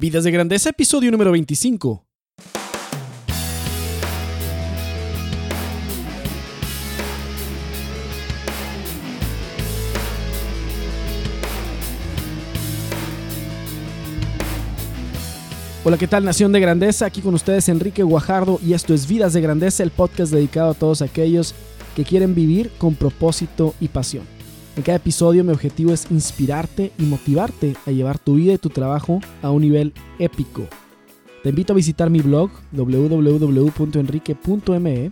Vidas de Grandeza, episodio número 25. Hola, ¿qué tal Nación de Grandeza? Aquí con ustedes Enrique Guajardo y esto es Vidas de Grandeza, el podcast dedicado a todos aquellos que quieren vivir con propósito y pasión. En cada episodio mi objetivo es inspirarte y motivarte a llevar tu vida y tu trabajo a un nivel épico. Te invito a visitar mi blog www.enrique.me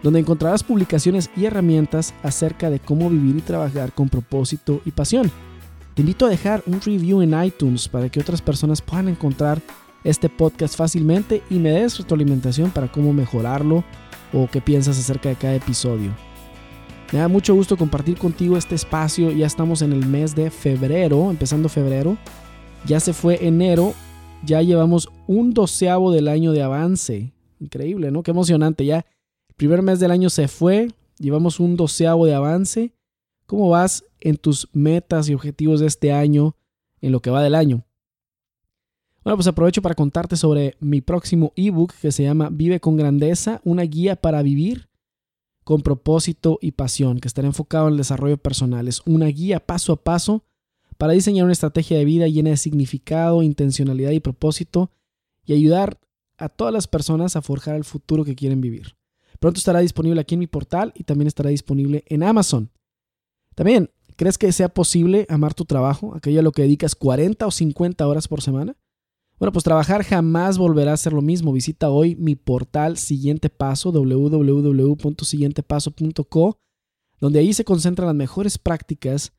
donde encontrarás publicaciones y herramientas acerca de cómo vivir y trabajar con propósito y pasión. Te invito a dejar un review en iTunes para que otras personas puedan encontrar este podcast fácilmente y me des retroalimentación para cómo mejorarlo o qué piensas acerca de cada episodio. Me da mucho gusto compartir contigo este espacio. Ya estamos en el mes de febrero, empezando febrero. Ya se fue enero. Ya llevamos un doceavo del año de avance. Increíble, ¿no? Qué emocionante. Ya el primer mes del año se fue. Llevamos un doceavo de avance. ¿Cómo vas en tus metas y objetivos de este año en lo que va del año? Bueno, pues aprovecho para contarte sobre mi próximo ebook que se llama Vive con Grandeza, una guía para vivir con propósito y pasión, que estará enfocado en el desarrollo personal. Es una guía paso a paso para diseñar una estrategia de vida llena de significado, intencionalidad y propósito y ayudar a todas las personas a forjar el futuro que quieren vivir. Pronto estará disponible aquí en mi portal y también estará disponible en Amazon. También, ¿crees que sea posible amar tu trabajo, aquello a lo que dedicas 40 o 50 horas por semana? Bueno, pues trabajar jamás volverá a ser lo mismo. Visita hoy mi portal Siguiente Paso, www.siguientepaso.co, donde ahí se concentran las mejores prácticas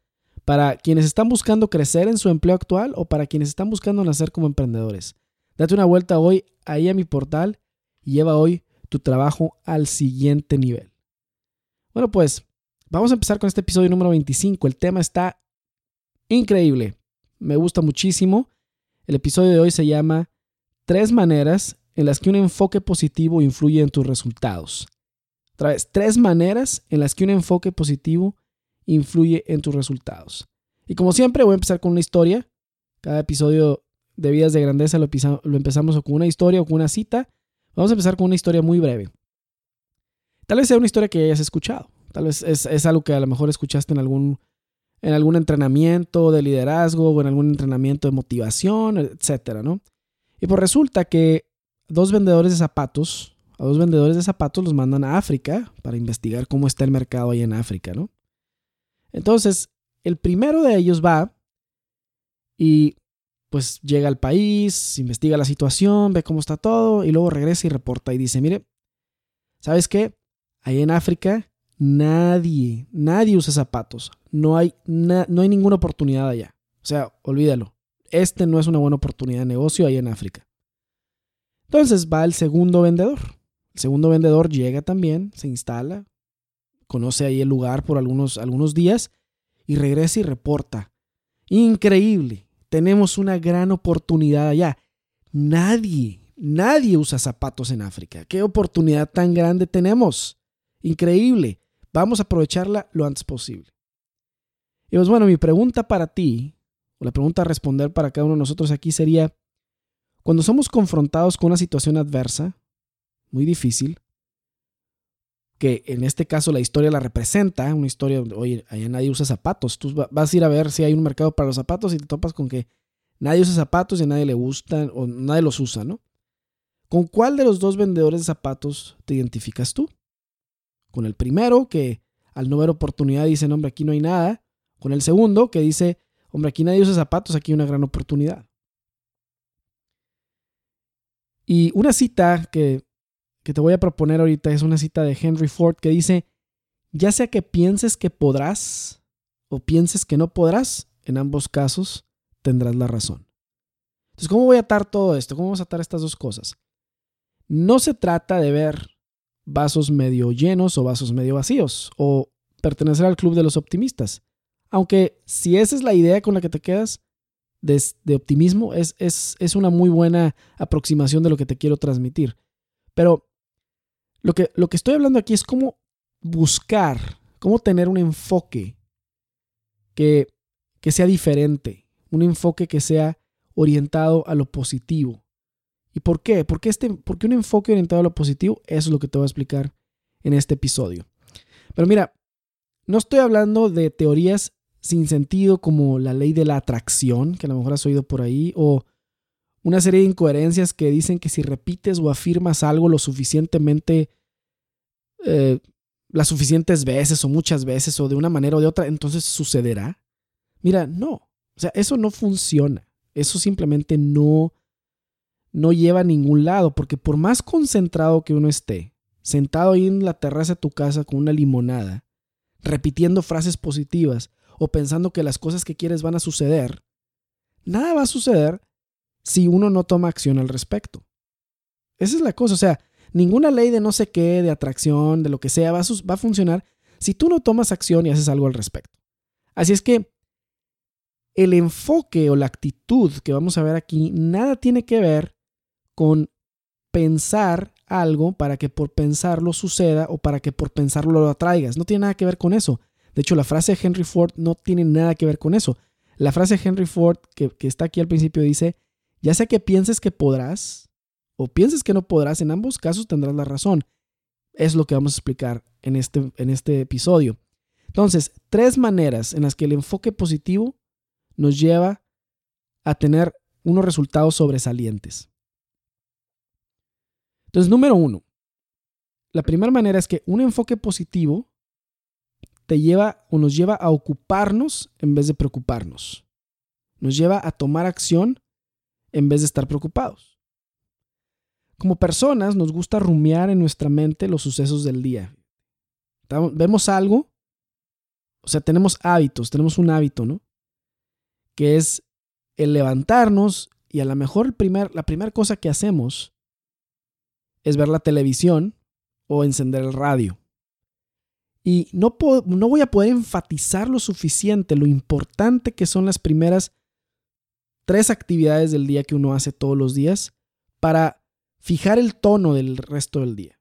para quienes están buscando crecer en su empleo actual o para quienes están buscando nacer como emprendedores. Date una vuelta hoy ahí a mi portal y lleva hoy tu trabajo al siguiente nivel. Bueno, pues vamos a empezar con este episodio número 25. El tema está increíble. Me gusta muchísimo. El episodio de hoy se llama Tres maneras en las que un enfoque positivo influye en tus resultados. Otra vez, tres maneras en las que un enfoque positivo influye en tus resultados. Y como siempre, voy a empezar con una historia. Cada episodio de Vidas de Grandeza lo, empezamos con una historia o con una cita. Vamos a empezar con una historia muy breve. Tal vez sea una historia que hayas escuchado. Tal vez es, es algo que a lo mejor escuchaste en algún en algún entrenamiento de liderazgo o en algún entrenamiento de motivación, etcétera, ¿no? Y pues resulta que dos vendedores de zapatos, a dos vendedores de zapatos los mandan a África para investigar cómo está el mercado ahí en África, ¿no? Entonces, el primero de ellos va y pues llega al país, investiga la situación, ve cómo está todo y luego regresa y reporta y dice, mire, ¿sabes qué? Ahí en África nadie, nadie usa zapatos no hay, no hay ninguna oportunidad allá. O sea, olvídalo. Este no es una buena oportunidad de negocio ahí en África. Entonces va el segundo vendedor. El segundo vendedor llega también, se instala, conoce ahí el lugar por algunos, algunos días y regresa y reporta. Increíble, tenemos una gran oportunidad allá. Nadie, nadie usa zapatos en África. ¿Qué oportunidad tan grande tenemos? Increíble. Vamos a aprovecharla lo antes posible. Y pues bueno, mi pregunta para ti, o la pregunta a responder para cada uno de nosotros aquí sería, cuando somos confrontados con una situación adversa, muy difícil, que en este caso la historia la representa, una historia donde, oye, allá nadie usa zapatos, tú vas a ir a ver si hay un mercado para los zapatos y te topas con que nadie usa zapatos y a nadie le gustan o nadie los usa, ¿no? ¿Con cuál de los dos vendedores de zapatos te identificas tú? ¿Con el primero que al no ver oportunidad dice, hombre, aquí no hay nada? Con el segundo que dice, hombre, aquí nadie usa zapatos, aquí hay una gran oportunidad. Y una cita que, que te voy a proponer ahorita es una cita de Henry Ford que dice, ya sea que pienses que podrás o pienses que no podrás, en ambos casos tendrás la razón. Entonces, ¿cómo voy a atar todo esto? ¿Cómo vamos a atar estas dos cosas? No se trata de ver vasos medio llenos o vasos medio vacíos o pertenecer al club de los optimistas. Aunque si esa es la idea con la que te quedas de, optimismo, es, es, es, una muy buena aproximación de lo que te quiero transmitir. Pero lo que, lo que estoy hablando aquí es cómo buscar, cómo tener un enfoque que, que sea diferente, un enfoque que sea orientado a lo positivo. ¿Y por qué? ¿Por qué, este, ¿Por qué un enfoque orientado a lo positivo? Eso es lo que te voy a explicar en este episodio. Pero mira, no estoy hablando de teorías sin sentido como la ley de la atracción, que a lo mejor has oído por ahí, o una serie de incoherencias que dicen que si repites o afirmas algo lo suficientemente, eh, las suficientes veces o muchas veces o de una manera o de otra, entonces sucederá. Mira, no, o sea, eso no funciona. Eso simplemente no, no lleva a ningún lado, porque por más concentrado que uno esté, sentado ahí en la terraza de tu casa con una limonada, repitiendo frases positivas o pensando que las cosas que quieres van a suceder, nada va a suceder si uno no toma acción al respecto. Esa es la cosa, o sea, ninguna ley de no sé qué, de atracción, de lo que sea, va a, va a funcionar si tú no tomas acción y haces algo al respecto. Así es que el enfoque o la actitud que vamos a ver aquí nada tiene que ver con pensar algo para que por pensarlo suceda o para que por pensarlo lo atraigas. No tiene nada que ver con eso. De hecho, la frase de Henry Ford no tiene nada que ver con eso. La frase de Henry Ford que, que está aquí al principio dice, ya sea que pienses que podrás o pienses que no podrás, en ambos casos tendrás la razón. Es lo que vamos a explicar en este, en este episodio. Entonces, tres maneras en las que el enfoque positivo nos lleva a tener unos resultados sobresalientes. Entonces, número uno, la primera manera es que un enfoque positivo te lleva o nos lleva a ocuparnos en vez de preocuparnos. Nos lleva a tomar acción en vez de estar preocupados. Como personas nos gusta rumiar en nuestra mente los sucesos del día. Vemos algo, o sea, tenemos hábitos, tenemos un hábito, ¿no? Que es el levantarnos y a lo mejor primer, la primera cosa que hacemos es ver la televisión o encender el radio. Y no, no voy a poder enfatizar lo suficiente lo importante que son las primeras tres actividades del día que uno hace todos los días para fijar el tono del resto del día.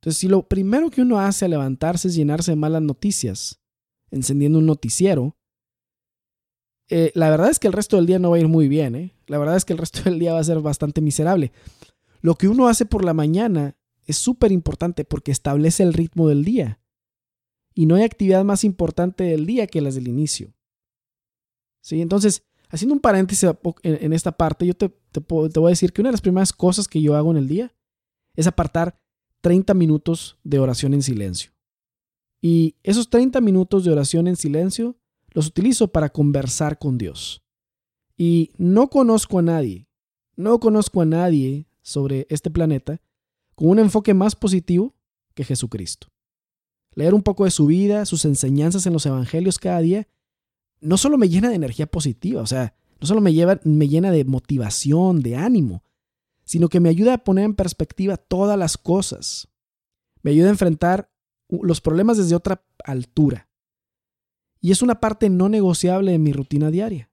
Entonces, si lo primero que uno hace al levantarse es llenarse de malas noticias, encendiendo un noticiero, eh, la verdad es que el resto del día no va a ir muy bien. ¿eh? La verdad es que el resto del día va a ser bastante miserable. Lo que uno hace por la mañana es súper importante porque establece el ritmo del día. Y no hay actividad más importante del día que las del inicio. ¿Sí? Entonces, Haciendo un paréntesis en esta parte, yo te, voy a decir que una de las primeras cosas que yo hago en el día es apartar 30 minutos de oración en silencio. Y esos 30 minutos de oración en silencio los utilizo para conversar con Dios. Y no conozco a nadie, no conozco a nadie sobre este planeta con un enfoque más positivo que Jesucristo. Leer un poco de su vida, sus enseñanzas en los evangelios cada día no solo me llena de energía positiva, o sea, no solo me, lleva, me llena de motivación, de ánimo, sino que me ayuda a poner en perspectiva todas las cosas. Me ayuda a enfrentar los problemas desde otra altura. Y es una parte no negociable de mi rutina diaria.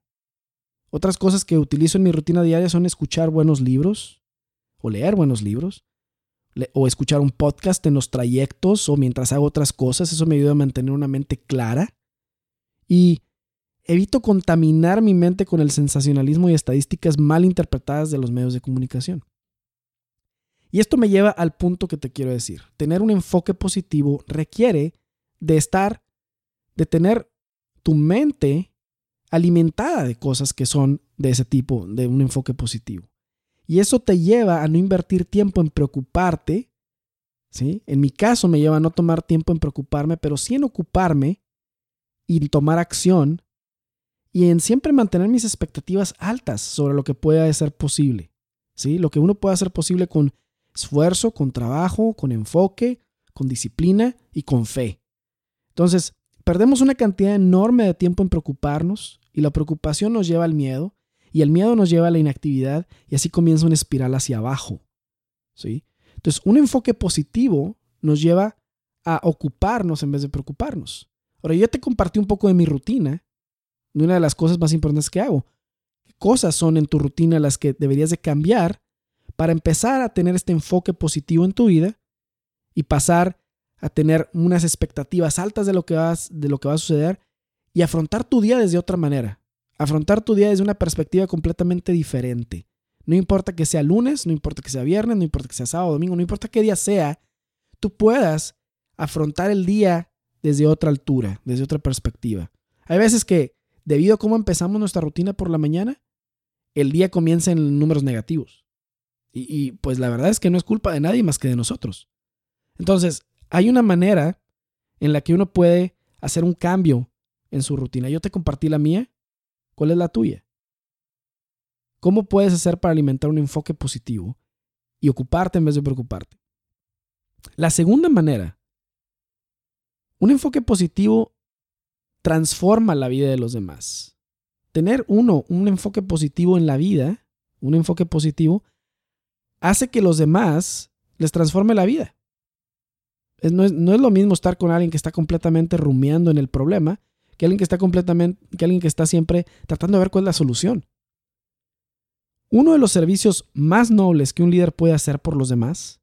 Otras cosas que utilizo en mi rutina diaria son escuchar buenos libros, o leer buenos libros, o escuchar un podcast en los trayectos o mientras hago otras cosas. Eso me ayuda a mantener una mente clara. Y evito contaminar mi mente con el sensacionalismo y estadísticas mal interpretadas de los medios de comunicación. Y esto me lleva al punto que te quiero decir. Tener un enfoque positivo requiere de estar, de tener tu mente alimentada de cosas que son de ese tipo, de un enfoque positivo. Y eso te lleva a no invertir tiempo en preocuparte. ¿sí? En mi caso me lleva a no tomar tiempo en preocuparme, pero sí en ocuparme y tomar acción y en siempre mantener mis expectativas altas sobre lo que pueda ser posible. ¿sí? Lo que uno puede hacer posible con esfuerzo, con trabajo, con enfoque, con disciplina y con fe. Entonces, perdemos una cantidad enorme de tiempo en preocuparnos y la preocupación nos lleva al miedo y el miedo nos lleva a la inactividad y así comienza una espiral hacia abajo. ¿sí? Entonces, un enfoque positivo nos lleva a ocuparnos en vez de preocuparnos. Ahora, yo te compartí un poco de mi rutina de una de las cosas más importantes que hago. ¿Qué cosas son en tu rutina las que deberías de cambiar para empezar a tener este enfoque positivo en tu vida y pasar a tener unas expectativas altas de lo que, vas, de lo que va a suceder y afrontar tu día desde otra manera? Afrontar tu día desde una perspectiva completamente diferente. No importa que sea lunes, no importa que sea viernes, no importa que sea sábado, domingo, no importa qué día sea, tú puedas afrontar el día desde otra altura, desde otra perspectiva. Hay veces que, debido a cómo empezamos nuestra rutina por la mañana, el día comienza en números negativos. Y, y, pues la verdad es que no es culpa de nadie más que de nosotros. Entonces, hay una manera en la que uno puede hacer un cambio en su rutina. Yo te compartí la mía. ¿Cuál es la tuya? ¿Cómo puedes hacer para alimentar un enfoque positivo y ocuparte en vez de preocuparte? La segunda manera, un enfoque positivo transforma la vida de los demás. Tener uno, un enfoque positivo en la vida, un enfoque positivo, hace que los demás les transforme la vida. no, es, no, es, lo mismo estar con alguien que está completamente rumiando en el problema que alguien que está completamente, que alguien que está siempre tratando de ver cuál es la solución. Uno de los servicios más nobles que un líder puede hacer por los demás,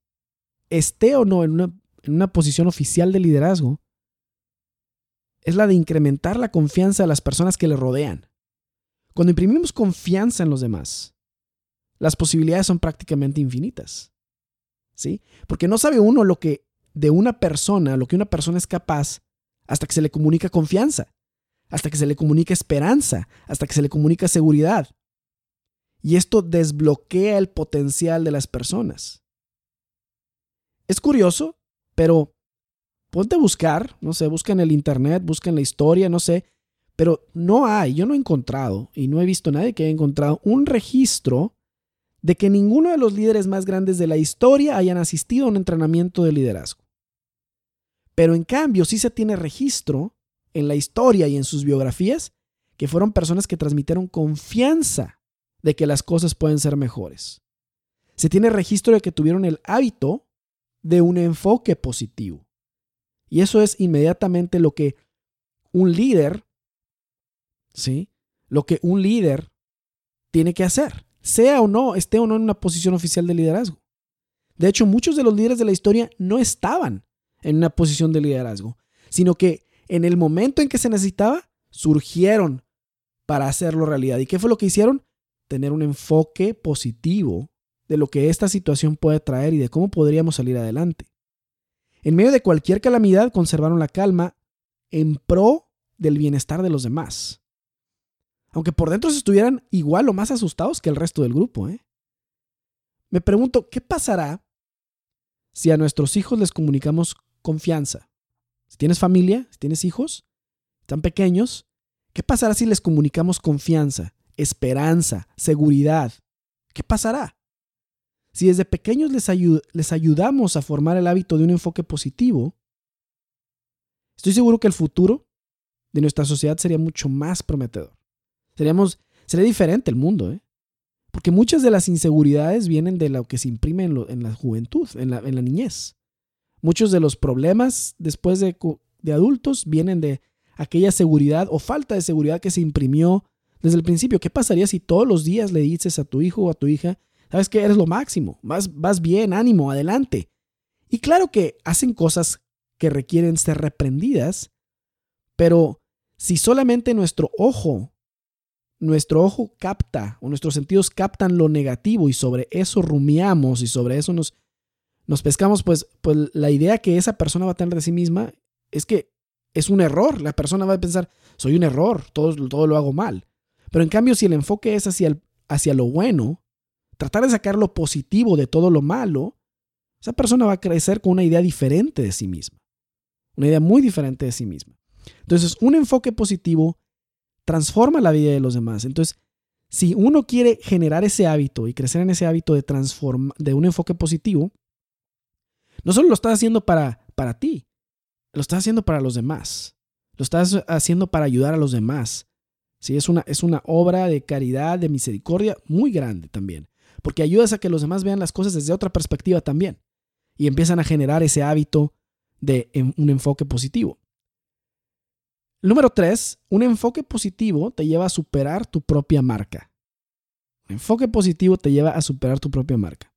esté o no en una, en una posición oficial de liderazgo, es la de incrementar la confianza de las personas que le rodean. Cuando imprimimos confianza en los demás, las posibilidades son prácticamente infinitas. ¿Sí? Porque no sabe uno lo que de una persona, lo que una persona es capaz hasta que se le comunica confianza, hasta que se le comunica esperanza, hasta que se le comunica seguridad. Y esto desbloquea el potencial de las personas. Es curioso, pero ponte a buscar, no sé, busca en el internet, busca en la historia, no sé, pero no hay, yo no he encontrado y no he visto nadie que haya encontrado un registro de que ninguno de los líderes más grandes de la historia hayan asistido a un entrenamiento de liderazgo. Pero en cambio sí se tiene registro en la historia y en sus biografías que fueron personas que transmitieron confianza de que las cosas pueden ser mejores. Se tiene registro de que tuvieron el hábito de un enfoque positivo. Y eso es inmediatamente lo que un líder, ¿sí? Lo que un líder tiene que hacer, sea o no, esté o no en una posición oficial de liderazgo. De hecho, muchos de los líderes de la historia no estaban en una posición de liderazgo, sino que en el momento en que se necesitaba, surgieron para hacerlo realidad. ¿Y qué fue lo que hicieron? Tener un enfoque positivo de lo que esta situación puede traer y de cómo podríamos salir adelante. En medio de cualquier calamidad conservaron la calma en pro del bienestar de los demás. Aunque por dentro se estuvieran igual o más asustados que el resto del grupo. ¿eh? Me pregunto, ¿qué pasará si a nuestros hijos les comunicamos confianza? Si tienes familia, si tienes hijos, tan pequeños, ¿qué pasará si les comunicamos confianza, esperanza, seguridad? ¿Qué pasará? Si desde pequeños les, ayudamos a formar el hábito de un enfoque positivo, estoy seguro que el futuro de nuestra sociedad sería mucho más prometedor. Seríamos, sería diferente el mundo, ¿eh? Porque muchas de las inseguridades vienen de lo que se imprime en, la juventud, en la, niñez. Muchos de los problemas después de, adultos vienen de aquella seguridad o falta de seguridad que se imprimió desde el principio. ¿Qué pasaría si todos los días le dices a tu hijo o a tu hija, sabes que eres lo máximo, vas, vas bien, ánimo, adelante? Y claro que hacen cosas que requieren ser reprendidas, pero si solamente nuestro ojo nuestro ojo capta o nuestros sentidos captan lo negativo y sobre eso rumiamos y sobre eso nos, nos pescamos, pues, pues la idea que esa persona va a tener de sí misma es que es un error. La persona va a pensar, soy un error, todo, todo lo hago mal. Pero en cambio, si el enfoque es hacia, hacia lo bueno, tratar de sacar lo positivo de todo lo malo, esa persona va a crecer con una idea diferente de sí misma. Una idea muy diferente de sí misma. Entonces, un enfoque positivo transforma la vida de los demás. Entonces, si uno quiere generar ese hábito y crecer en ese hábito de, de un enfoque positivo, no solo lo estás haciendo para, para ti, lo estás haciendo para los demás. Lo estás haciendo para ayudar a los demás. ¿Sí? Es, una, es una obra de caridad, de misericordia muy grande también. Porque ayudas a que los demás vean las cosas desde otra perspectiva también. Y empiezan a generar ese hábito de un enfoque positivo. Número tres, un enfoque positivo te lleva a superar tu propia marca. Un enfoque positivo te lleva a superar tu propia marca.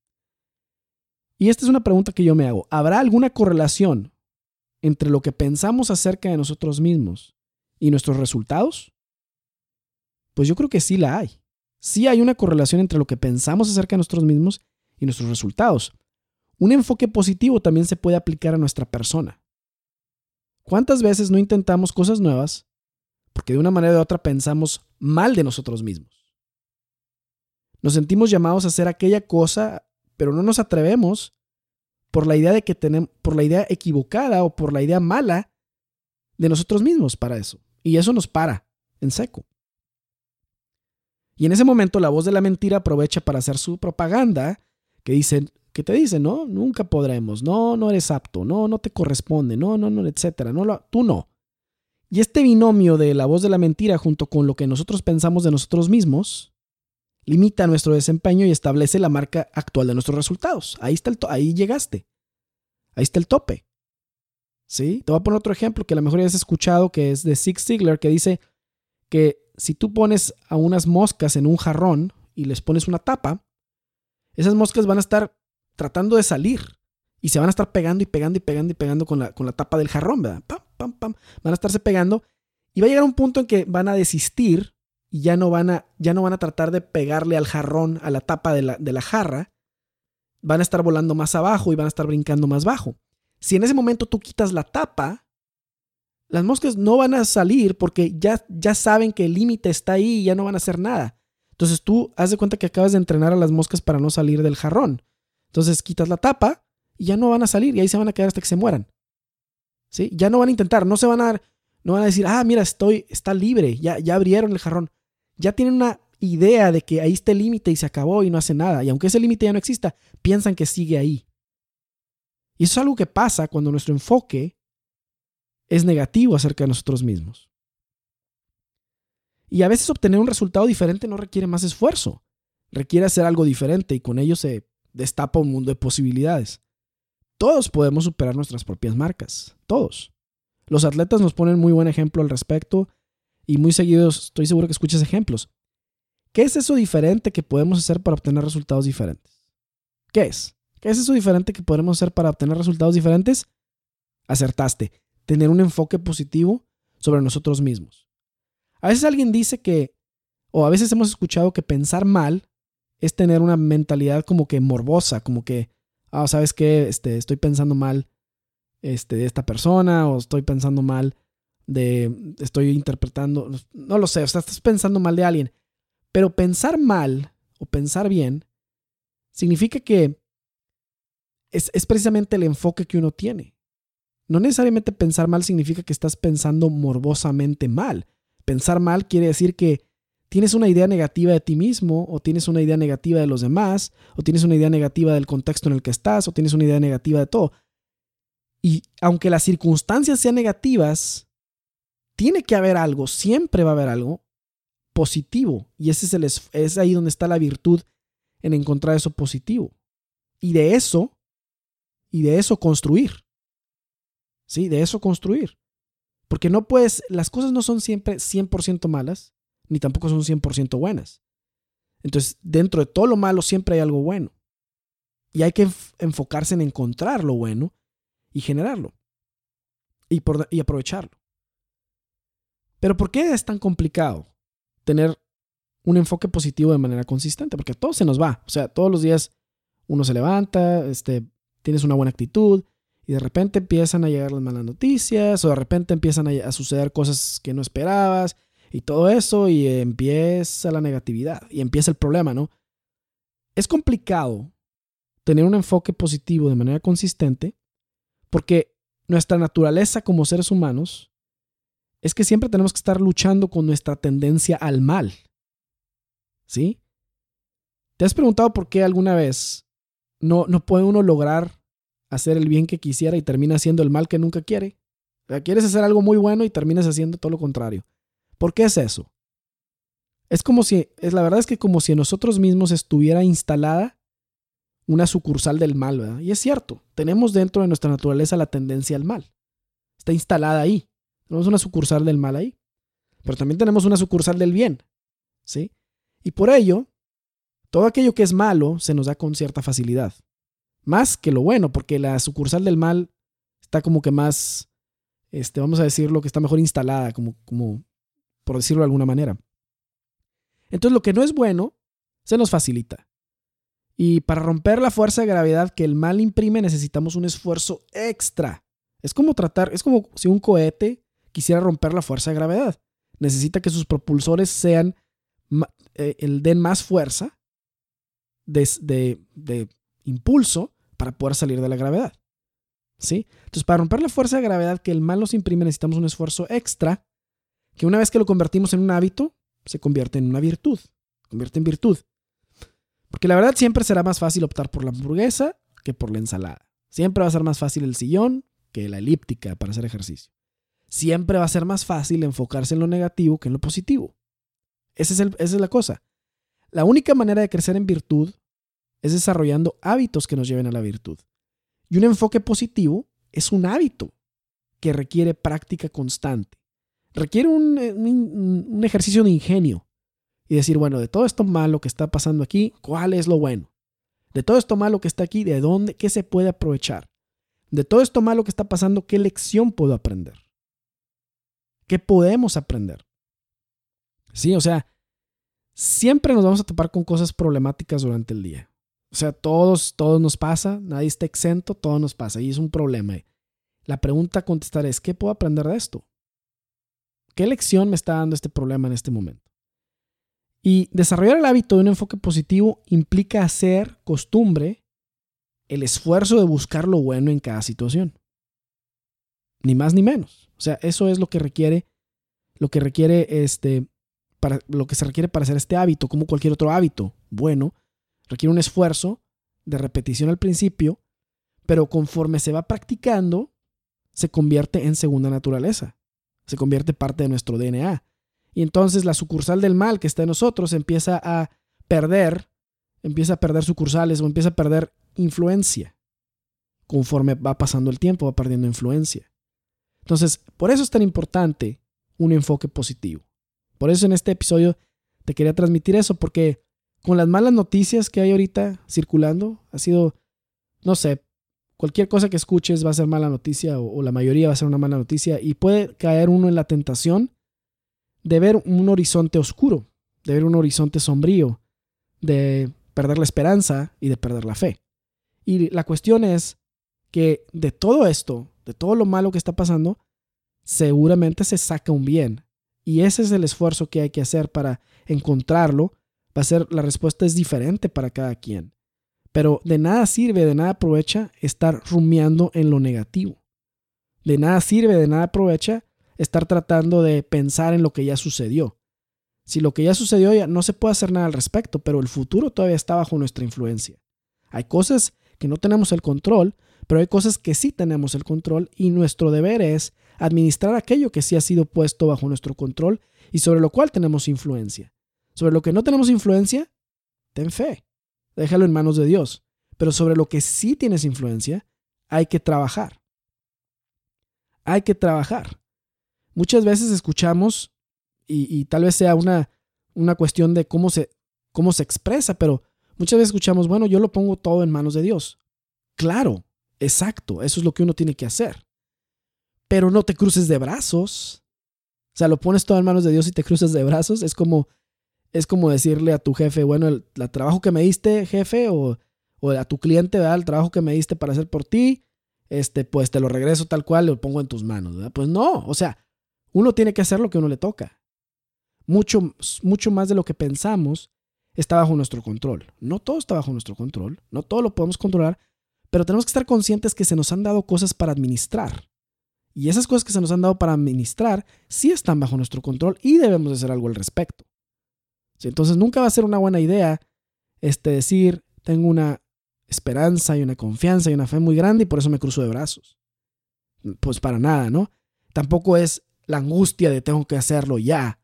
Y esta es una pregunta que yo me hago. ¿Habrá alguna correlación entre lo que pensamos acerca de nosotros mismos y nuestros resultados? Pues yo creo que sí la hay. Sí hay una correlación entre lo que pensamos acerca de nosotros mismos y nuestros resultados. Un enfoque positivo también se puede aplicar a nuestra persona. ¿Cuántas veces no intentamos cosas nuevas porque de una manera u otra pensamos mal de nosotros mismos? Nos sentimos llamados a hacer aquella cosa, pero no nos atrevemos por la idea de que tenemos por la idea equivocada o por la idea mala de nosotros mismos para eso. Y eso nos para en seco. Y en ese momento la voz de la mentira aprovecha para hacer su propaganda que dicen, que te dice, no, nunca podremos, no, no eres apto, no, no te corresponde, no, no, no, etcétera, no, tú no. Y este binomio de la voz de la mentira junto con lo que nosotros pensamos de nosotros mismos limita nuestro desempeño y establece la marca actual de nuestros resultados. Ahí está el ahí llegaste. Ahí está el tope. ¿Sí? Te voy a poner otro ejemplo que a lo mejor ya has escuchado que es de Zig Ziglar que dice que si tú pones a unas moscas en un jarrón y les pones una tapa, esas moscas van a estar tratando de salir y se van a estar pegando y pegando y pegando y pegando con la, con la tapa del jarrón, ¿verdad? Pam, pam, pam. Van a estarse pegando y va a llegar un punto en que van a desistir y ya no van a, ya no van a tratar de pegarle al jarrón, a la tapa de la, de la jarra. Van a estar volando más abajo y van a estar brincando más bajo. Si en ese momento tú quitas la tapa, las moscas no van a salir porque ya, ya saben que el límite está ahí y ya no van a hacer nada. Entonces tú haz de cuenta que acabas de entrenar a las moscas para no salir del jarrón. Entonces quitas la tapa y ya no van a salir y ahí se van a quedar hasta que se mueran. ¿Sí? Ya no van a intentar, no se van a no van a decir, ah, mira, estoy, está libre, ya, ya abrieron el jarrón. Ya tienen una idea de que ahí está el límite y se acabó y no hace nada. Y aunque ese límite ya no exista, piensan que sigue ahí. Y eso es algo que pasa cuando nuestro enfoque es negativo acerca de nosotros mismos. Y a veces obtener un resultado diferente no requiere más esfuerzo, requiere hacer algo diferente y con ello se destapa un mundo de posibilidades. Todos podemos superar nuestras propias marcas, todos. Los atletas nos ponen muy buen ejemplo al respecto y muy seguidos estoy seguro que escuchas ejemplos. ¿Qué es eso diferente que podemos hacer para obtener resultados diferentes? ¿Qué es? ¿Qué es eso diferente que podemos hacer para obtener resultados diferentes? Acertaste tener un enfoque positivo sobre nosotros mismos. A veces alguien dice que, o a veces hemos escuchado que pensar mal es tener una mentalidad como que morbosa, como que, ah, ¿sabes qué? Este, estoy pensando mal este, de esta persona o estoy pensando mal de, estoy interpretando, no lo sé, o sea, estás pensando mal de alguien. Pero pensar mal o pensar bien significa que es, es precisamente el enfoque que uno tiene. No necesariamente pensar mal significa que estás pensando morbosamente mal. Pensar mal quiere decir que tienes una idea negativa de ti mismo, o tienes una idea negativa de los demás, o tienes una idea negativa del contexto en el que estás, o tienes una idea negativa de todo. Y aunque las circunstancias sean negativas, tiene que haber algo, siempre va a haber algo positivo. Y ese es, el, ahí donde está la virtud en encontrar eso positivo. Y de eso, y de eso construir. ¿sí? De eso construir. Porque no puedes, las cosas no son siempre 100% malas, ni tampoco son 100% buenas. Entonces, dentro de todo lo malo siempre hay algo bueno. Y hay que enfocarse en encontrar lo bueno y generarlo. Y, y aprovecharlo. Pero ¿por qué es tan complicado tener un enfoque positivo de manera consistente? Porque todo se nos va. O sea, todos los días uno se levanta, este, tienes una buena actitud, y de repente empiezan a llegar las malas noticias o de repente empiezan a, suceder cosas que no esperabas y todo eso y empieza la negatividad y empieza el problema, ¿no? Es complicado tener un enfoque positivo de manera consistente porque nuestra naturaleza como seres humanos es que siempre tenemos que estar luchando con nuestra tendencia al mal. ¿Sí? ¿Te has preguntado por qué alguna vez no, no puede uno lograr hacer el bien que quisiera y termina haciendo el mal que nunca quiere. quieres hacer algo muy bueno y terminas haciendo todo lo contrario. ¿Por qué es eso? Es como si, es la verdad es que como si en nosotros mismos estuviera instalada una sucursal del mal, ¿verdad? Y es cierto, tenemos dentro de nuestra naturaleza la tendencia al mal. Está instalada ahí. Tenemos una sucursal del mal ahí. Pero también tenemos una sucursal del bien, ¿sí? Y por ello, todo aquello que es malo se nos da con cierta facilidad. Más que lo bueno, porque la sucursal del mal está como que más, este, vamos a decirlo, que está mejor instalada, como, como por decirlo de alguna manera. Entonces lo que no es bueno se nos facilita. Y para romper la fuerza de gravedad que el mal imprime necesitamos un esfuerzo extra. Es como tratar, es como si un cohete quisiera romper la fuerza de gravedad. Necesita que sus propulsores sean, eh, el den más fuerza de, de, impulso para poder salir de la gravedad. ¿Sí? Entonces, para romper la fuerza de gravedad que el mal nos imprime necesitamos un esfuerzo extra que una vez que lo convertimos en un hábito, se convierte en una virtud, convierte en virtud. Porque la verdad siempre será más fácil optar por la hamburguesa que por la ensalada. Siempre va a ser más fácil el sillón que la elíptica para hacer ejercicio. Siempre va a ser más fácil enfocarse en lo negativo que en lo positivo. es esa es la cosa. La única manera de crecer en virtud es desarrollando hábitos que nos lleven a la virtud. Y un enfoque positivo es un hábito que requiere práctica constante. Requiere un, un ejercicio de ingenio y decir, bueno, de todo esto malo que está pasando aquí, ¿cuál es lo bueno? De todo esto malo que está aquí, ¿de dónde? ¿Qué se puede aprovechar? De todo esto malo que está pasando, ¿qué lección puedo aprender? ¿Qué podemos aprender? Sí, o sea, siempre nos vamos a topar con cosas problemáticas durante el día. O sea, todos, todos nos pasa, nadie está exento, todo nos pasa y es un problema. La pregunta a contestar es, ¿qué puedo aprender de esto? ¿Qué lección me está dando este problema en este momento? Y desarrollar el hábito de un enfoque positivo implica hacer costumbre el esfuerzo de buscar lo bueno en cada situación. Ni más ni menos. O sea, eso es lo que requiere, lo que requiere este, para, lo que se requiere para hacer este hábito, como cualquier otro hábito bueno, requiere un esfuerzo de repetición al principio, pero conforme se va practicando, se convierte en segunda naturaleza, se convierte parte de nuestro DNA. Y entonces la sucursal del mal que está en nosotros empieza a perder, empieza a perder sucursales o empieza a perder influencia. Conforme va pasando el tiempo, va perdiendo influencia. Entonces, por eso es tan importante un enfoque positivo. Por eso en este episodio te quería transmitir eso, porque con las malas noticias que hay ahorita circulando, ha sido, no sé, cualquier cosa que escuches va a ser mala noticia o, la mayoría va a ser una mala noticia y puede caer uno en la tentación de ver un horizonte oscuro, de ver un horizonte sombrío, de perder la esperanza y de perder la fe. Y la cuestión es que de todo esto, de todo lo malo que está pasando, seguramente se saca un bien. Y ese es el esfuerzo que hay que hacer para encontrarlo. Va a ser, la respuesta es diferente para cada quien. Pero de nada sirve, de nada aprovecha estar rumiando en lo negativo. De nada sirve, de nada aprovecha estar tratando de pensar en lo que ya sucedió. Si lo que ya sucedió ya no se puede hacer nada al respecto, pero el futuro todavía está bajo nuestra influencia. Hay cosas que no tenemos el control, pero hay cosas que sí tenemos el control y nuestro deber es administrar aquello que sí ha sido puesto bajo nuestro control y sobre lo cual tenemos influencia. Sobre lo que no tenemos influencia, ten fe, déjalo en manos de Dios. Pero sobre lo que sí tienes influencia, hay que trabajar. Hay que trabajar muchas veces escuchamos, y, tal vez sea una, una cuestión de cómo se, cómo se expresa, pero muchas veces escuchamos, bueno, yo lo pongo todo en manos de Dios. Claro, exacto, eso es lo que uno tiene que hacer. Pero no te cruces de brazos. O sea, lo pones todo en manos de Dios y te cruces de brazos. Es como, es como decirle a tu jefe, bueno, el, trabajo que me diste, jefe, o, o a tu cliente, ¿verdad? el trabajo que me diste para hacer por ti, este, pues te lo regreso tal cual, lo pongo en tus manos. Pues no, o sea, uno tiene que hacer lo que uno le toca. Mucho, mucho más de lo que pensamos está bajo nuestro control. No todo está bajo nuestro control, no todo lo podemos controlar, pero tenemos que estar conscientes que se nos han dado cosas para administrar. Y esas cosas que se nos han dado para administrar sí están bajo nuestro control y debemos hacer algo al respecto. Entonces nunca va a ser una buena idea este, decir, tengo una esperanza y una confianza y una fe muy grande y por eso me cruzo de brazos. Pues para nada, ¿no? Tampoco es la angustia de tengo que hacerlo ya,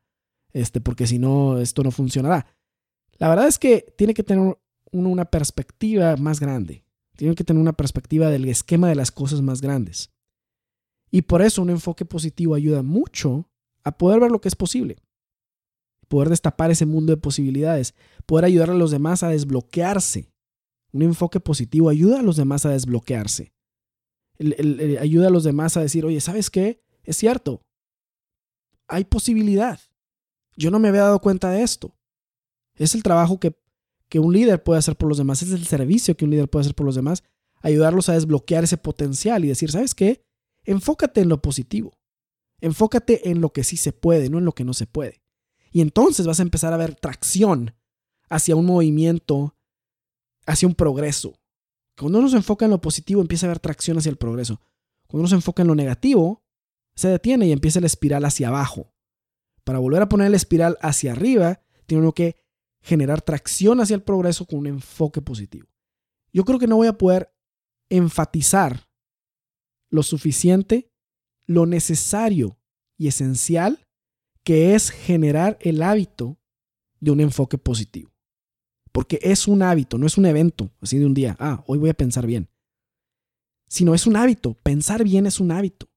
este, porque si no, esto no funcionará. La verdad es que tiene que tener una perspectiva más grande. Tiene que tener una perspectiva del esquema de las cosas más grandes. Y por eso un enfoque positivo ayuda mucho a poder ver lo que es posible. Poder destapar ese mundo de posibilidades. Poder ayudar a los demás a desbloquearse. Un enfoque positivo ayuda a los demás a desbloquearse. ayuda a los demás a decir, oye, ¿sabes qué? Es cierto, hay posibilidad. Yo no me había dado cuenta de esto. Es el trabajo que, que un líder puede hacer por los demás, es el servicio que un líder puede hacer por los demás, ayudarlos a desbloquear ese potencial y decir, ¿sabes qué? Enfócate en lo positivo. Enfócate en lo que sí se puede, no en lo que no se puede. Y entonces vas a empezar a ver tracción hacia un movimiento, hacia un progreso. Cuando uno se enfoca en lo positivo, empieza a haber tracción hacia el progreso. Cuando uno se enfoca en lo negativo, se detiene y empieza la espiral hacia abajo. Para volver a poner la espiral hacia arriba, tiene uno que generar tracción hacia el progreso con un enfoque positivo. Yo creo que no voy a poder enfatizar lo suficiente, lo necesario y esencial que es generar el hábito de un enfoque positivo. Porque es un hábito, no es un evento, así de un día, ah, hoy voy a pensar bien. Sino es un hábito, pensar bien es un hábito.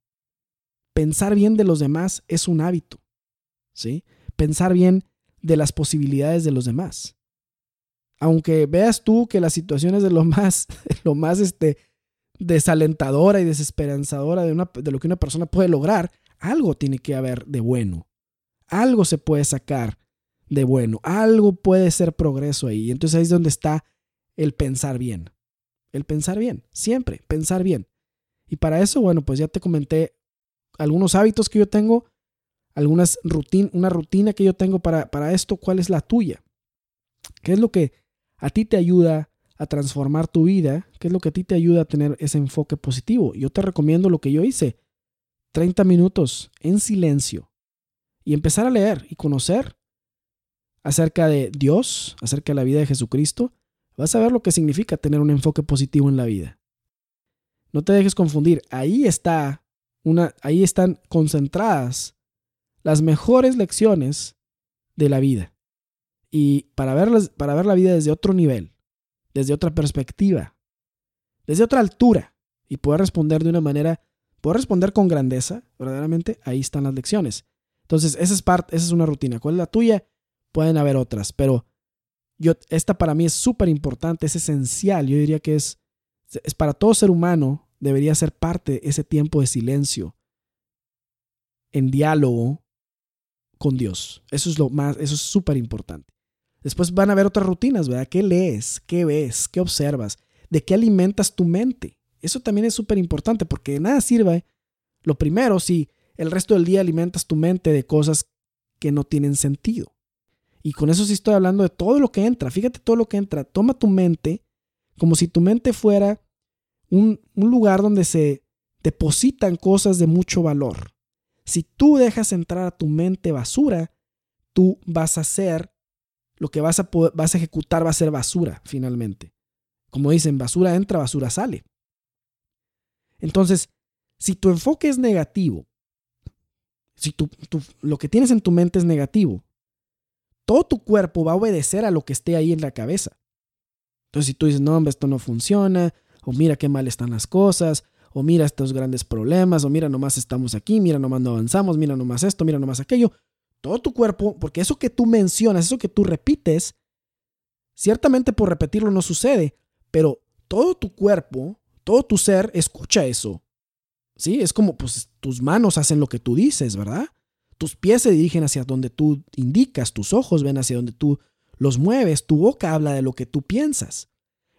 Pensar bien de los demás es un hábito. ¿Sí? Pensar bien de las posibilidades de los demás. Aunque veas tú que las situaciones de lo más, lo más este, desalentadora y desesperanzadora de, una, de lo que una persona puede lograr, algo tiene que haber de bueno. Algo se puede sacar de bueno. Algo puede ser progreso ahí. Entonces ahí es donde está el pensar bien. El pensar bien, siempre, pensar bien. Y para eso, bueno, pues ya te comenté algunos hábitos que yo tengo, algunas rutin una rutina que yo tengo para, para esto. ¿Cuál es la tuya? ¿Qué es lo que a ti te ayuda a transformar tu vida? ¿Qué es lo que a ti te ayuda a tener ese enfoque positivo? Yo te recomiendo lo que yo hice. 30 minutos en silencio y empezar a leer y conocer acerca de Dios, acerca de la vida de Jesucristo, vas a ver lo que significa tener un enfoque positivo en la vida. No te dejes confundir, ahí está una ahí están concentradas las mejores lecciones de la vida. Y para para ver la vida desde otro nivel, desde otra perspectiva, desde otra altura y poder responder de una manera, poder responder con grandeza, verdaderamente, ahí están las lecciones. Entonces, esa es parte, esa es una rutina. ¿Cuál es la tuya? Pueden haber otras, pero yo, esta para mí es súper importante, es esencial. Yo diría que es, es para todo ser humano, debería ser parte ese tiempo de silencio, en diálogo con Dios. Eso es lo más, eso es súper importante. Después van a haber otras rutinas, ¿verdad? ¿Qué lees? ¿Qué ves? ¿Qué observas? ¿De qué alimentas tu mente? Eso también es súper importante porque de nada sirve. Lo primero, si el resto del día alimentas tu mente de cosas que no tienen sentido. Y con eso sí estoy hablando de todo lo que entra. Fíjate todo lo que entra. Toma tu mente como si tu mente fuera un lugar donde se depositan cosas de mucho valor. Si tú dejas entrar a tu mente basura, tú vas a hacer lo que vas a, vas a ejecutar va a ser basura finalmente. Como dicen, basura entra, basura sale. Entonces, si tu enfoque es negativo, si tú lo que tienes en tu mente es negativo, todo tu cuerpo va a obedecer a lo que esté ahí en la cabeza. Entonces, si tú dices, no, hombre, esto no funciona, o mira qué mal están las cosas, o mira estos grandes problemas, o mira nomás estamos aquí, mira nomás no avanzamos, mira nomás esto, mira nomás aquello, todo tu cuerpo, porque eso que tú mencionas, eso que tú repites, ciertamente por repetirlo no sucede, pero todo tu cuerpo, todo tu ser escucha eso. Sí, es como pues tus manos hacen lo que tú dices, ¿verdad? Tus pies se dirigen hacia donde tú indicas, tus ojos ven hacia donde tú los mueves, tu boca habla de lo que tú piensas.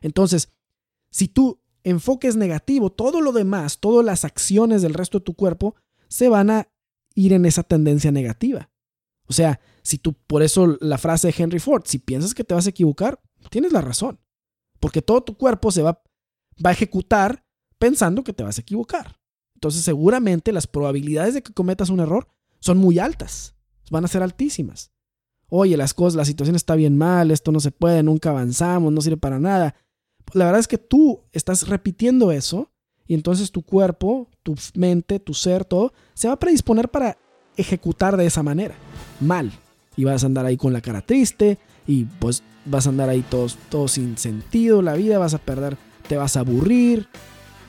Entonces, si tu enfoque es negativo, todo lo demás, todas las acciones del resto de tu cuerpo se van a ir en esa tendencia negativa. O sea, si tú, por eso la frase de Henry Ford, si piensas que te vas a equivocar, tienes la razón. Porque todo tu cuerpo se va, va a ejecutar pensando que te vas a equivocar. Entonces seguramente las probabilidades de que cometas un error son muy altas, van a ser altísimas. Oye, las cosas, la situación está bien mal, esto no se puede, nunca avanzamos, no sirve para nada. La verdad es que tú estás repitiendo eso y entonces tu cuerpo, tu mente, tu ser, todo, se va a predisponer para ejecutar de esa manera, mal. Y vas a andar ahí con la cara triste y pues vas a andar ahí todo, todo sin sentido, la vida vas a perder, te vas a aburrir,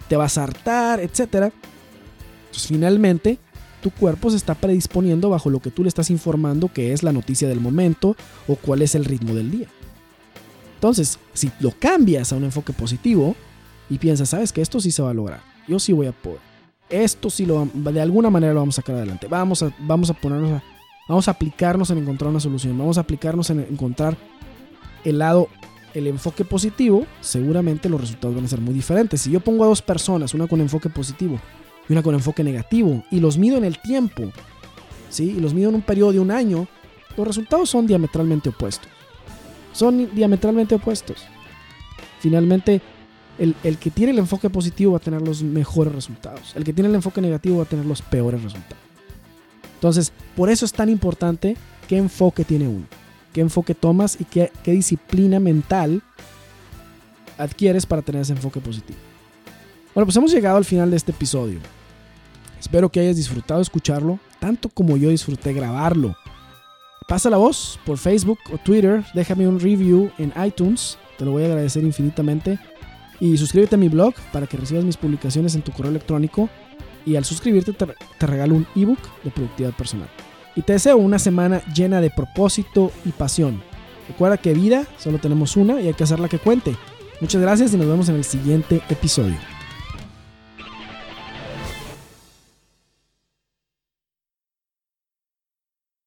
te vas a hartar, etc. Entonces finalmente tu cuerpo se está predisponiendo bajo lo que tú le estás informando que es la noticia del momento o cuál es el ritmo del día. Entonces, si lo cambias a un enfoque positivo y piensas, sabes que esto sí se va a lograr, yo sí voy a poder, esto sí lo de alguna manera lo vamos a sacar adelante, vamos a, vamos a ponernos Vamos a aplicarnos en encontrar una solución. Vamos a aplicarnos en encontrar el lado, el enfoque positivo. Seguramente los resultados van a ser muy diferentes. Si yo pongo a dos personas, una con enfoque positivo y una con enfoque negativo, y los mido en el tiempo, ¿sí? y los mido en un periodo de un año, los resultados son diametralmente opuestos. Son diametralmente opuestos. Finalmente, el, el, que tiene el enfoque positivo va a tener los mejores resultados. El que tiene el enfoque negativo va a tener los peores resultados. Entonces, por eso es tan importante qué enfoque tiene uno, qué enfoque tomas y qué, qué disciplina mental adquieres para tener ese enfoque positivo. Bueno, pues hemos llegado al final de este episodio. Espero que hayas disfrutado escucharlo, tanto como yo disfruté grabarlo. Pasa la voz por Facebook o Twitter, déjame un review en iTunes, te lo voy a agradecer infinitamente. Y suscríbete a mi blog para que recibas mis publicaciones en tu correo electrónico. Y al suscribirte te, regalo un ebook de productividad personal. Y te deseo una semana llena de propósito y pasión. Recuerda que vida solo tenemos una y hay que hacerla que cuente. Muchas gracias y nos vemos en el siguiente episodio.